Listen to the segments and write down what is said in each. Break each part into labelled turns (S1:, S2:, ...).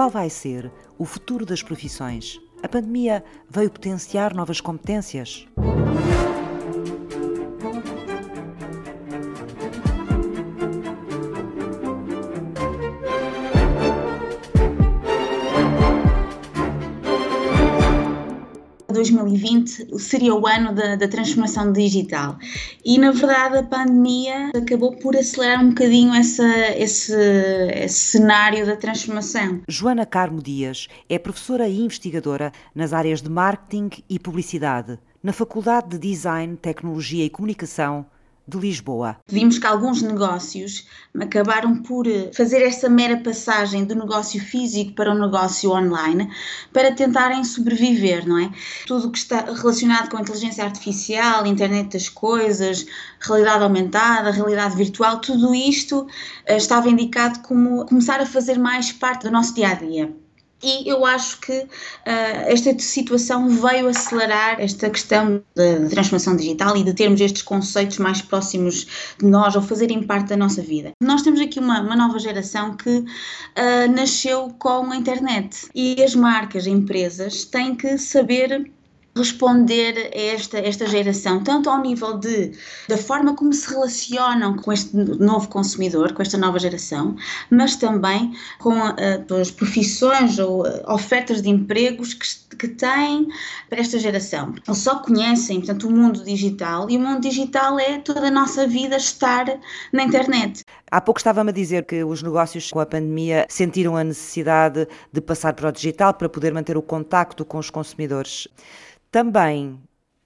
S1: Qual vai ser o futuro das profissões? A pandemia veio potenciar novas competências?
S2: 2020 seria o ano da, da, transformação digital. E, na verdade, a pandemia acabou por acelerar um bocadinho essa, esse, esse cenário da transformação.
S1: Joana Carmo Dias é professora e investigadora nas áreas de marketing e publicidade, na Faculdade de Design, Tecnologia e Comunicação de Lisboa.
S2: Vimos que alguns negócios acabaram por eh, fazer essa mera passagem do negócio físico para o negócio online para tentarem sobreviver, não é? Tudo o que está relacionado com a inteligência artificial, internet das coisas, realidade aumentada, realidade virtual, tudo isto eh, estava indicado como começar a fazer mais parte do nosso dia a dia. E eu acho que uh, esta situação veio acelerar esta questão da transformação digital e de termos estes conceitos mais próximos de nós ou fazerem parte da nossa vida. Nós temos aqui uma, uma nova geração que uh, nasceu com a internet e as marcas, empresas têm que saber responder a esta, esta geração, tanto ao nível de, da forma como se relacionam com este novo consumidor, com esta nova geração, mas também com uh, as profissões ou uh, ofertas de empregos que, que têm para esta geração. Eles só conhecem, portanto, o mundo digital e o mundo digital é toda a nossa vida estar na internet.
S1: Há pouco estava-me a dizer que os negócios com a pandemia sentiram a necessidade de passar para o digital para poder manter o contacto com os consumidores. Também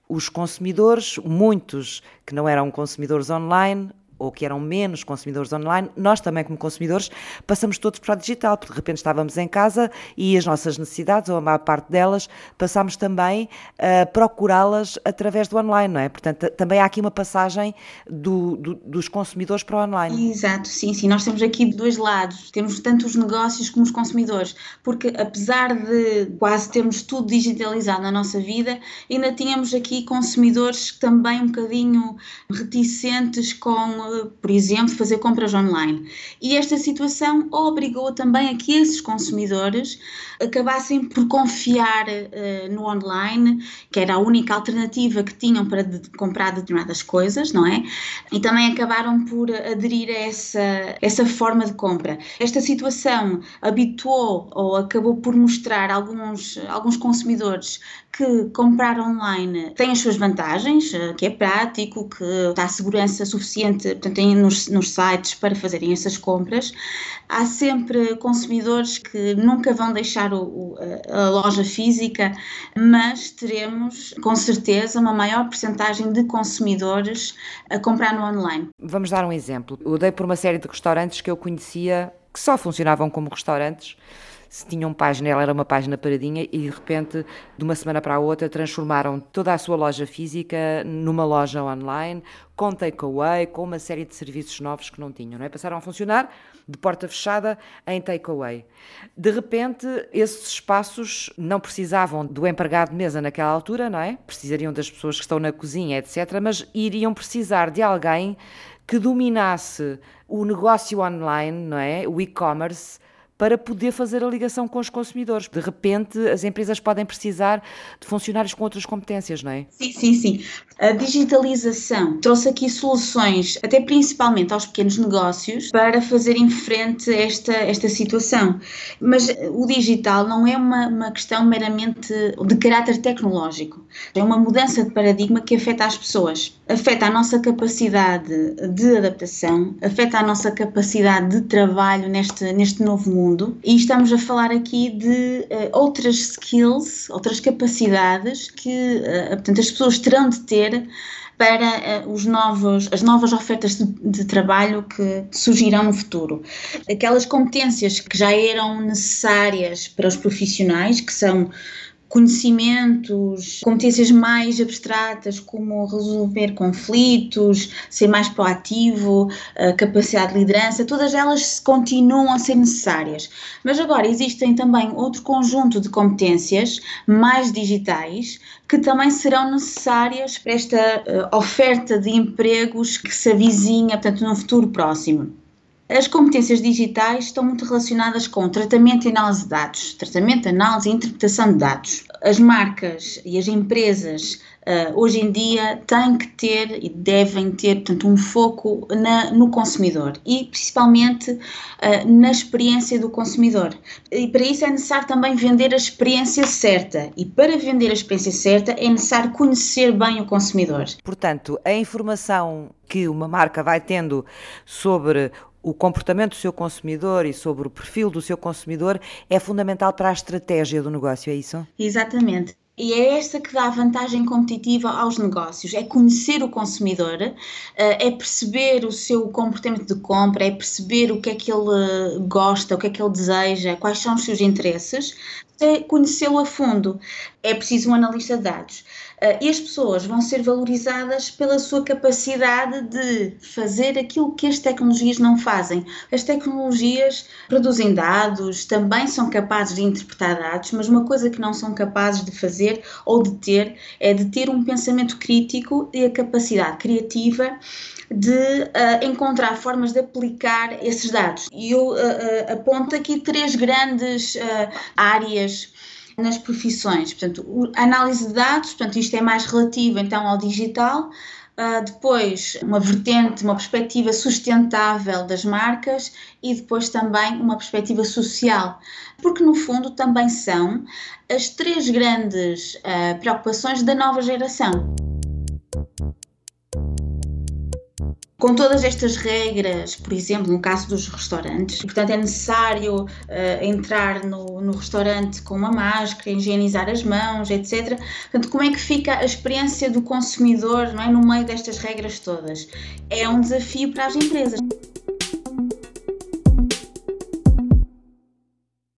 S1: os consumidores, muitos que não eram consumidores online, ou que eram menos consumidores online, nós também, como consumidores, passamos todos para o digital, porque de repente estávamos em casa e as nossas necessidades, ou a maior parte delas, passámos também a procurá-las através do online, não é? Portanto, também há aqui uma passagem do, do, dos consumidores para o online.
S2: Exato, sim, sim. Nós temos aqui dois lados, temos tanto os negócios como os consumidores, porque apesar de quase termos tudo digitalizado na nossa vida, ainda tínhamos aqui consumidores também um bocadinho reticentes com por exemplo, fazer compras online. E esta situação obrigou também a que esses consumidores acabassem por confiar uh, no online, que era a única alternativa que tinham para de, comprar determinadas coisas, não é? E também acabaram por aderir a essa, essa forma de compra. Esta situação habituou ou acabou por mostrar alguns, alguns consumidores que comprar online tem as suas vantagens, eh, que é prático, que dá segurança suficiente portanto, nos, nos sites para fazerem essas compras. Há sempre consumidores que nunca vão deixar o, o, a loja física, mas teremos com certeza uma maior percentagem de consumidores a comprar no online.
S1: Vamos dar um exemplo. Eu dei por uma série de restaurantes que eu conhecia que só funcionavam como restaurantes se tinham página, ela era uma página paradinha e de repente, de uma semana para a outra, transformaram toda a sua loja física numa loja online, com takeaway, com uma série de serviços novos que não tinham, não é? Passaram a funcionar de porta fechada em takeaway. De repente, esses espaços não precisavam do empregado de mesa naquela altura, não é? Precisariam das pessoas que estão na cozinha, etc., mas iriam precisar de alguém que dominasse o negócio online, não é? O e-commerce para poder fazer a ligação com os consumidores. De repente, as empresas podem precisar de funcionários com outras competências, não é?
S2: Sim, sim, sim. A digitalização trouxe aqui soluções, até principalmente aos pequenos negócios, para fazerem frente a esta, esta situação. Mas o digital não é uma, uma questão meramente de caráter tecnológico. É uma mudança de paradigma que afeta as pessoas. Afeta a nossa capacidade de adaptação, afeta a nossa capacidade de trabalho neste, neste novo mundo mundo e estamos a falar aqui de uh, outras skills, outras capacidades que uh, portanto, as pessoas terão de ter para uh, os novos, as novas ofertas de, de, trabalho que surgirão no futuro. Aquelas competências que já eram necessárias para os profissionais, que são conhecimentos, competências mais abstratas, como resolver conflitos, ser mais proativo, capacidade de liderança, todas elas continuam a ser necessárias. Mas agora existem também outro conjunto de competências mais digitais que também serão necessárias para esta oferta de empregos que se avizinha, portanto, no futuro próximo. As competências digitais estão muito relacionadas com tratamento e análise de dados, tratamento, análise e interpretação de dados. As marcas e as empresas uh, hoje em dia têm que ter e devem ter, portanto, um foco na, no consumidor e principalmente uh, na experiência do consumidor. E para isso é necessário também vender a experiência certa e para vender a experiência certa é necessário conhecer bem o consumidor.
S1: Portanto, a informação que uma marca vai tendo sobre o comportamento do seu consumidor e sobre o perfil do seu consumidor é fundamental para a estratégia do negócio, é isso?
S2: Exatamente. E é esta que dá a vantagem competitiva aos negócios: é conhecer o consumidor, eh, é perceber o seu comportamento de compra, é perceber o que é que ele gosta, o que é que ele deseja, quais são os seus interesses, é conhecê-lo a fundo. É preciso um analista de dados. Uh, e as pessoas vão ser valorizadas pela sua capacidade de fazer aquilo que as tecnologias não fazem. As tecnologias produzem dados, também são capazes de interpretar dados, mas uma coisa que não são capazes de fazer ou de ter é de ter um pensamento crítico e a capacidade criativa de uh, encontrar formas de aplicar esses dados. E eu uh, aponto aqui três grandes áreas nas profissões. Portanto, análise de dados, portanto, isto é mais relativo então ao digital. Uh, depois, uma vertente, uma perspectiva sustentável das marcas e depois também uma perspectiva social, porque no fundo também são as três grandes uh, preocupações da nova geração com todas estas regras, por exemplo, no caso dos restaurantes, portanto é necessário uh, entrar no, no, restaurante com uma máscara, higienizar as mãos, etc. Portanto, como é que fica a experiência do consumidor não é, no meio destas regras todas? É um desafio para as empresas.